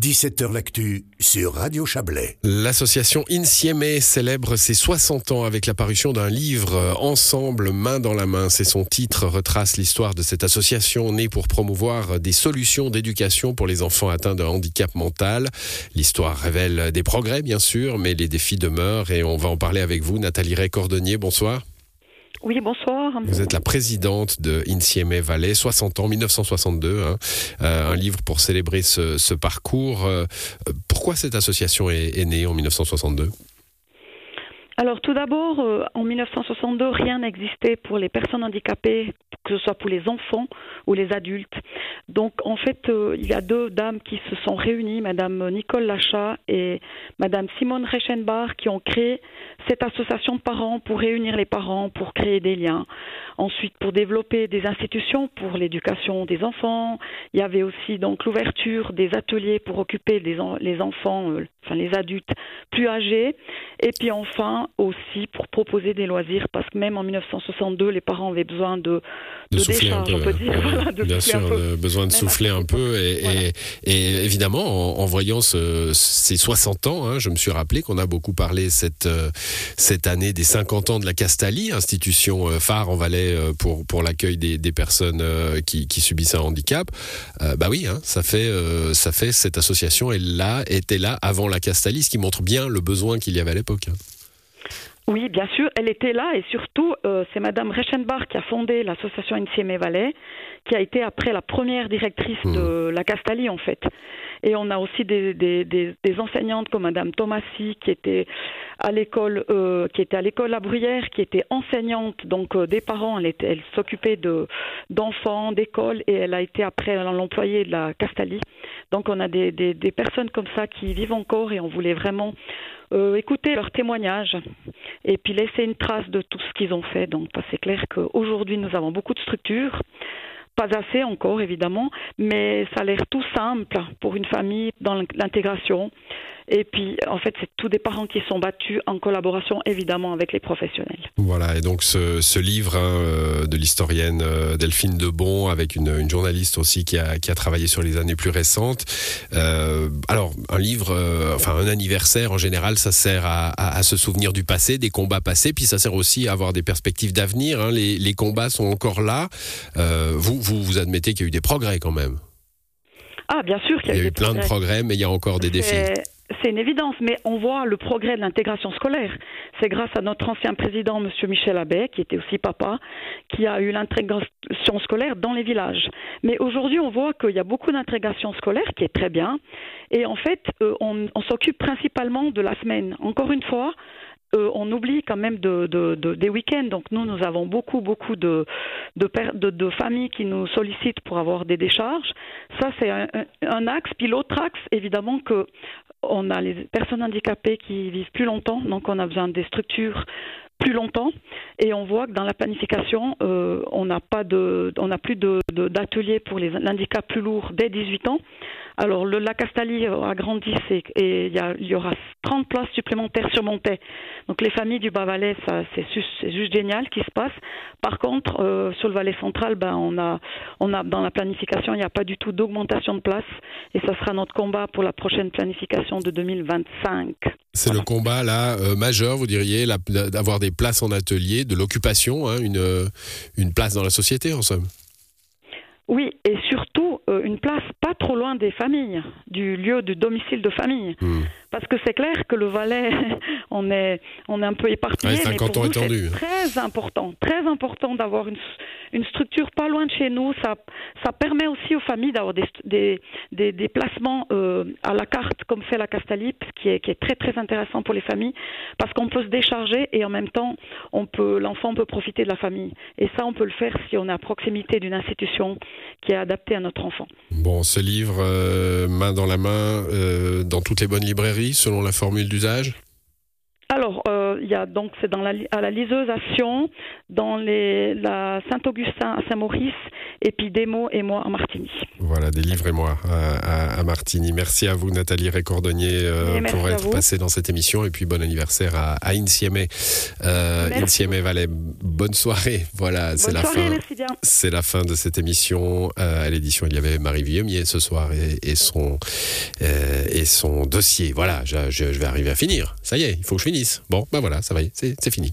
17h L'actu sur Radio Chablais. L'association Insieme célèbre ses 60 ans avec la parution d'un livre Ensemble, main dans la main. C'est son titre, retrace l'histoire de cette association née pour promouvoir des solutions d'éducation pour les enfants atteints de handicap mental. L'histoire révèle des progrès, bien sûr, mais les défis demeurent et on va en parler avec vous. Nathalie Ray-Cordonnier, bonsoir. Oui, bonsoir. Vous êtes la présidente de Insieme Valley, 60 ans, 1962, hein. euh, un livre pour célébrer ce, parcours. Euh, pourquoi cette association est, née en 1962 alors tout d'abord, euh, en 1962, rien n'existait pour les personnes handicapées, que ce soit pour les enfants ou les adultes. Donc en fait, il y a deux dames qui se sont réunies, Madame Nicole Lachat et Madame Simone Reichenbach, qui ont créé cette association de parents pour réunir les parents, pour créer des liens. Ensuite, pour développer des institutions pour l'éducation des enfants. Il y avait aussi donc l'ouverture des ateliers pour occuper les, enfants, euh, enfin les adultes plus âgés. Et puis enfin aussi pour proposer des loisirs, parce que même en 1962, les parents avaient besoin de, de, souffler un peu, on peut dire. Bien sûr, besoin de souffler un peu. Et, évidemment, en, voyant ces 60 ans, hein, je me suis rappelé qu'on a beaucoup parlé cette, euh, cette année des 50 ans de la Castalie, institution euh, phare en Valais euh, pour, pour l'accueil des, des, personnes euh, qui, qui, subissent un handicap. bah oui, hein, ça, fait, ça fait cette association, elle là, était là avant la Castalie, ce qui montre bien le besoin qu'il y avait à l'époque. Oui, bien sûr, elle était là et surtout, c'est Madame Reichenbach qui a fondé l'association Insieme Valais, qui a été après la première directrice mmh. de la Castalie en fait. Et on a aussi des, des, des, des enseignantes comme Madame Thomasy qui était à l'école, euh, qui était à l'école à Bruyère, qui était enseignante donc euh, des parents. Elle, était, elle s'occupait de d'enfants, d'école et elle a été après l'employée de la Castalie. Donc on a des, des, des, personnes comme ça qui vivent encore et on voulait vraiment euh, écouter leurs témoignages et puis laisser une trace de tout ce qu'ils ont fait. Donc c'est clair qu'aujourd'hui nous avons beaucoup de structures pas assez encore, évidemment, mais ça a l'air tout simple pour une famille dans l'intégration. Et puis, en fait, c'est tous des parents qui sont battus en collaboration, évidemment, avec les professionnels. Voilà, et donc ce, livre hein, euh, de l'historienne euh, Delphine Debon, avec une, journaliste aussi qui a, qui a, travaillé sur les années plus récentes. Euh, alors, un livre, enfin un anniversaire, en général, ça sert à, se souvenir du passé, des combats passés, puis ça sert aussi à avoir des perspectives d'avenir. Hein. Les, les, combats sont encore là. vous, vous, vous admettez qu'il y a eu des progrès quand même ah, bien sûr qu'il y a, eu, eu plein de progrès, mais il y a encore des défis c'est une évidence, mais on voit le progrès de l'intégration scolaire. C'est grâce à notre ancien président, M. Michel Abbé, qui était aussi papa, qui a eu l'intégration scolaire dans les villages. Mais aujourd'hui, on voit qu'il y a beaucoup d'intégration scolaire, qui est très bien. Et en fait, euh, on, s'occupe principalement de la semaine. Encore une fois, euh, on oublie quand même de, des week-ends. Donc nous, nous avons beaucoup, beaucoup de, familles qui nous sollicitent pour avoir des décharges. Ça, c'est un, axe. Puis l'autre axe, évidemment, que on a les personnes handicapées qui vivent plus longtemps, donc on a besoin des structures plus longtemps et on voit que dans la planification, euh, on n'a pas de, plus d'ateliers de, pour les handicaps plus lourds dès 18 ans. Alors le lac Astali a grandi et il y, y, aura 30 places supplémentaires sur Montais. Donc les familles du Bas-Valais, c'est juste génial qui se passe. Par contre, euh, sur le Valais central, ben, on a, on a dans la planification, il n'y a pas du tout d'augmentation de places et ça sera notre combat pour la prochaine planification de 2025. C'est le combat là euh, majeur, vous diriez, d'avoir des places en atelier, de l'occupation, hein, une, une place dans la société en somme. Oui, et surtout euh, une place pas trop loin des familles, du lieu du domicile de famille. Hmm. Parce que c'est clair que le Valais, on est, on est un peu éparpillé, mais pour nous, c'est très important, très important d'avoir une, une structure pas loin de chez nous. Ça, ça permet aussi aux familles d'avoir des, des, des, des placements euh, à la carte, comme fait la Castalip, qui est, qui est très très intéressant pour les familles, parce qu'on peut se décharger et en même temps, on peut, l'enfant peut profiter de la famille. Et ça, on peut le faire si on est à proximité d'une institution qui est adaptée à notre enfant. Bon, ce livre, euh, main dans la main, euh, dans toutes les bonnes librairies, selon la formule d'usage alors, euh, il y a donc c'est dans la, à la liseuse à Sion, dans les, la Saint-Augustin à Saint-Maurice, et puis Démo et moi à Martigny. Voilà, délivrez-moi à, à, Martigny. Merci à vous, Nathalie Récordonnier, euh, pour être passée dans cette émission, et puis bon anniversaire à, à Insieme, euh, Insieme Valais. Bonne soirée. Voilà, c'est la fin. C'est la fin de cette émission. Euh, à l'édition, il y avait Marie Villemier ce soir et, et son euh, et son dossier. Voilà, je, je, je vais arriver à finir. Ça y est, il faut que je finisse. Bon, ben voilà, ça va y est, c'est fini.